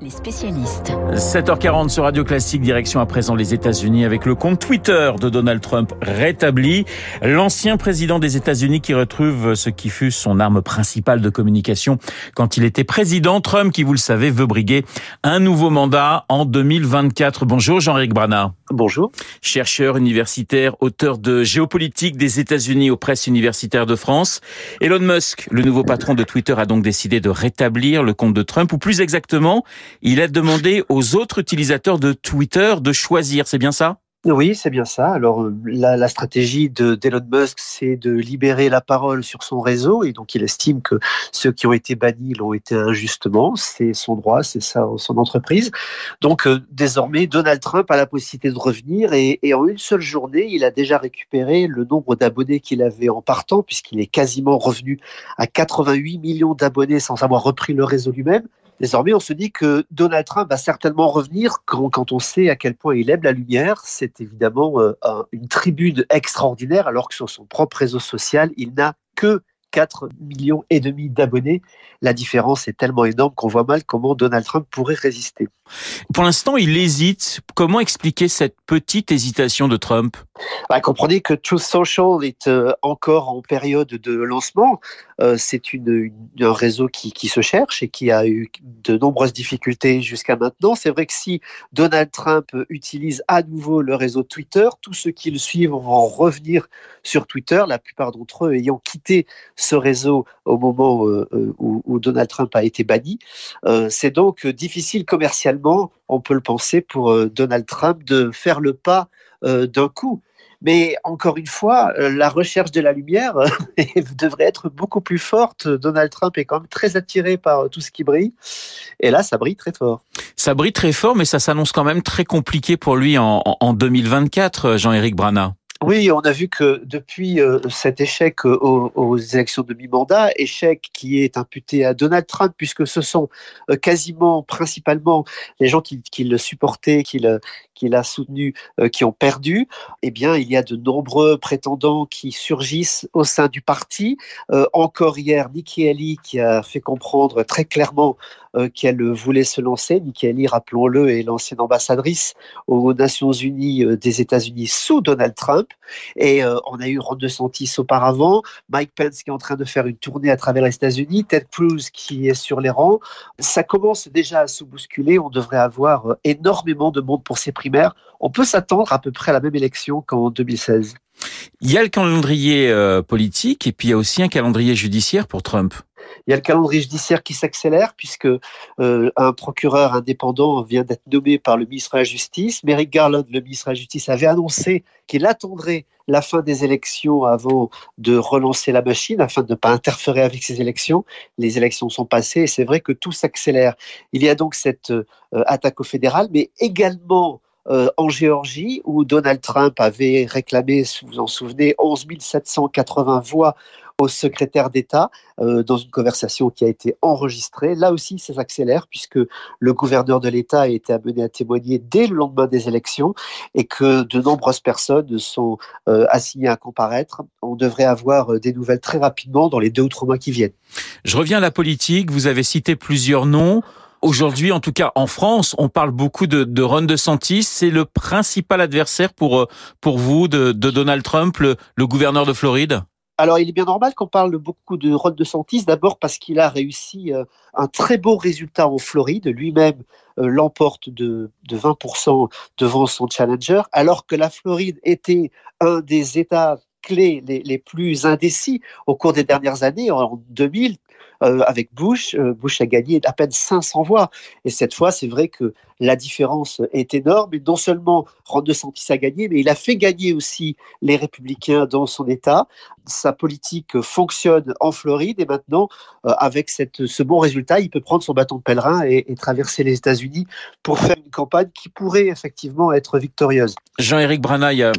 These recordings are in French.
les spécialistes. 7h40 sur Radio Classique, direction à présent les États-Unis avec le compte Twitter de Donald Trump rétabli. L'ancien président des États-Unis qui retrouve ce qui fut son arme principale de communication quand il était président. Trump, qui vous le savez, veut briguer un nouveau mandat en 2024. Bonjour Jean-Éric Brana. Bonjour. Chercheur universitaire, auteur de géopolitique des États-Unis aux presses universitaires de France. Elon Musk, le nouveau patron de Twitter, a donc décidé de rétablir le compte de Trump, ou plus exactement, il a demandé aux autres utilisateurs de Twitter de choisir, c'est bien ça? Oui, c'est bien ça. Alors, euh, la, stratégie de d'Elon Musk, c'est de libérer la parole sur son réseau, et donc il estime que ceux qui ont été bannis l'ont été injustement. C'est son droit, c'est ça, son entreprise. Donc, euh, désormais, Donald Trump a la possibilité de revenir, et, en une seule journée, il a déjà récupéré le nombre d'abonnés qu'il avait en partant, puisqu'il est quasiment revenu à 88 millions d'abonnés sans avoir repris le réseau lui-même. Désormais, on se dit que Donald Trump va certainement revenir quand, on sait à quel point il aime la lumière. C'est évidemment euh, une tribune extraordinaire, alors que sur son propre réseau social, il n'a que 4 millions et demi d'abonnés. La différence est tellement énorme qu'on voit mal comment Donald Trump pourrait résister. Pour l'instant, il hésite. Comment expliquer cette petite hésitation de Trump? Bah, Comprenez que Truth Social est euh, encore en période de lancement. Euh, c'est une, une, un réseau qui, qui, se cherche et qui a eu de nombreuses difficultés jusqu'à maintenant. C'est vrai que si Donald Trump utilise à nouveau le réseau Twitter, tous ceux qui le suivent vont revenir sur Twitter, la plupart d'entre eux ayant quitté ce réseau au moment euh, où, où, Donald Trump a été banni. Euh, c'est donc difficile commercialement, on peut le penser, pour euh, Donald Trump de faire le pas euh, d'un coup. Mais encore une fois, euh, la recherche de la lumière devrait être beaucoup plus forte. Donald Trump est quand même très attiré par tout ce qui brille. Et là, ça brille très fort. Ça brille très fort, mais ça s'annonce quand même très compliqué pour lui en, en 2024, Jean-Éric Brana. Oui, on a vu que depuis euh, cet échec aux, aux élections de mi-mandat, échec qui est imputé à Donald Trump, puisque ce sont euh, quasiment, principalement, les gens qui, qui le supportaient, qui le, qu'il a soutenu, euh, qui ont perdu, eh bien, il y a de nombreux prétendants qui surgissent au sein du parti. Euh, encore hier, Nikki Haley qui a fait comprendre très clairement euh, qu'elle voulait se lancer. Nikki rappelons-le, est l'ancienne ambassadrice aux Nations Unies euh, des États-Unis sous Donald Trump. Et euh, on a eu Ron DeSantis auparavant, Mike Pence qui est en train de faire une tournée à travers les États-Unis, Ted Cruz qui est sur les rangs. Ça commence déjà à se bousculer. On devrait avoir énormément de monde pour ces primaires. On peut s'attendre à peu près à la même élection qu'en 2016. Il y a le calendrier politique et puis il y a aussi un calendrier judiciaire pour Trump. Il y a le calendrier judiciaire qui s'accélère puisque euh, un procureur indépendant vient d'être nommé par le ministre de la Justice. Merrick Garland, le ministre de la Justice, avait annoncé qu'il attendrait la fin des élections avant de relancer la machine, afin de ne pas interférer avec ces élections. Les élections sont passées et c'est vrai que tout s'accélère. Il y a donc cette euh, attaque au fédéral, mais également euh, en Géorgie, où Donald Trump avait réclamé, si vous vous en souvenez, 11 780 voix au secrétaire d'État euh, dans une conversation qui a été enregistrée. Là aussi, ça s'accélère puisque le gouverneur de l'État a été amené à témoigner dès le lendemain des élections et que de nombreuses personnes sont euh, assignées à comparaître. On devrait avoir euh, des nouvelles très rapidement dans les deux ou trois mois qui viennent. Je reviens à la politique. Vous avez cité plusieurs noms. Aujourd'hui, en tout cas en France, on parle beaucoup de, Ron DeSantis. C'est le principal adversaire pour pour vous de, Donald Trump, le gouverneur de Floride? Alors, il est bien normal qu'on parle beaucoup de Ron DeSantis, d'abord parce qu'il a réussi euh, un très beau résultat en Floride. Lui-même euh, l'emporte de, de 20% devant son challenger, alors que la Floride était un des États clés les, les, plus indécis au cours des dernières années. En 2000, euh, avec Bush, euh, Bush a gagné à peine 500 voix. Et cette fois, c'est vrai que la différence est énorme. Et non seulement Ron DeSantis a gagné, mais il a fait gagner aussi les républicains dans son État. Sa politique fonctionne en Floride et maintenant, euh, avec ce bon résultat, il peut prendre son bâton de pèlerin et, traverser les États-Unis pour faire une campagne qui pourrait effectivement être victorieuse. Jean-Éric Brana, a,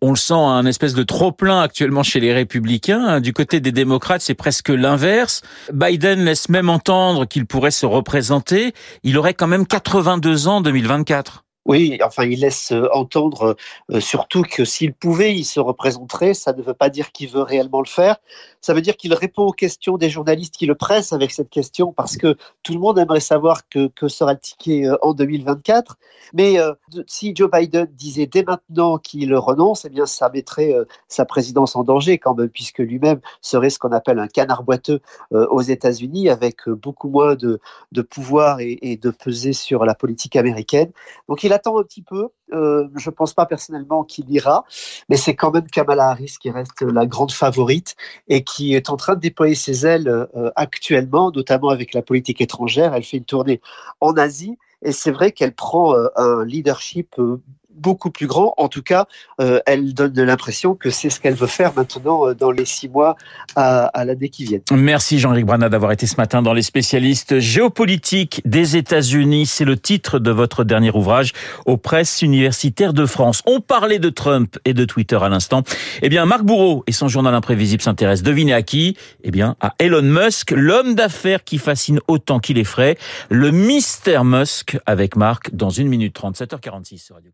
on, le sent, un espèce de trop-plein actuellement chez les républicains. Du côté des démocrates, c'est presque l'inverse. Biden laisse même entendre qu'il pourrait se représenter. Il aurait quand même 82 ans en 2024. Oui, enfin, il laisse euh, entendre euh, surtout que s'il pouvait, il se représenterait. Ça ne veut pas dire qu'il veut réellement le faire. Ça veut dire qu'il répond aux questions des journalistes qui le pressent avec cette question parce que tout le monde aimerait savoir que, sera le ticket euh, en 2024. Mais euh, si Joe Biden disait dès maintenant qu'il renonce, eh bien, ça mettrait euh, sa présidence en danger quand même, puisque lui-même serait ce qu'on appelle un canard boiteux aux États-Unis avec beaucoup moins de, de pouvoir et, et, de peser sur la politique américaine. Donc il attend un petit peu. je ne pense pas personnellement qu'il ira, mais c'est quand même Kamala Harris qui reste la grande favorite et qui est en train de déployer ses ailes euh, actuellement, notamment avec la politique étrangère. Elle fait une tournée en Asie et c'est vrai qu'elle prend euh, un leadership euh, beaucoup plus grand. En tout cas, euh, elle donne l'impression que c'est ce qu'elle veut faire maintenant euh, dans les six mois à, l'année qui vient. Merci Jean-Luc Brana d'avoir été ce matin dans les spécialistes géopolitiques des États-Unis. C'est le titre de votre dernier ouvrage aux presses universitaires de France. On parlait de Trump et de Twitter à l'instant. Eh bien, Marc Bourreau et son journal imprévisible s'intéressent. Devinez à qui? Eh bien, à Elon Musk, l'homme d'affaires qui fascine autant qu'il effraie. Le mystère Musk avec Marc dans une minute 37 7h46 sur Radio